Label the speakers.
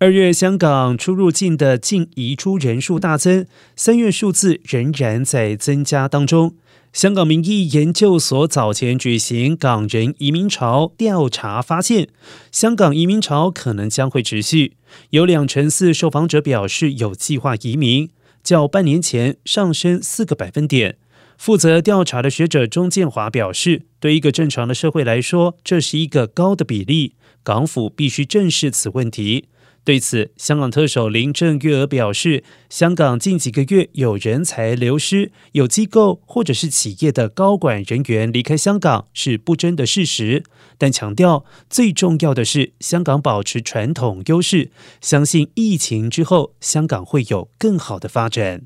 Speaker 1: 二月香港出入境的净移出人数大增，三月数字仍然在增加当中。香港民意研究所早前举行港人移民潮调查，发现香港移民潮可能将会持续。有两成四受访者表示有计划移民，较半年前上升四个百分点。负责调查的学者钟建华表示，对一个正常的社会来说，这是一个高的比例，港府必须正视此问题。对此，香港特首林郑月娥表示，香港近几个月有人才流失，有机构或者是企业的高管人员离开香港是不争的事实，但强调最重要的是香港保持传统优势，相信疫情之后香港会有更好的发展。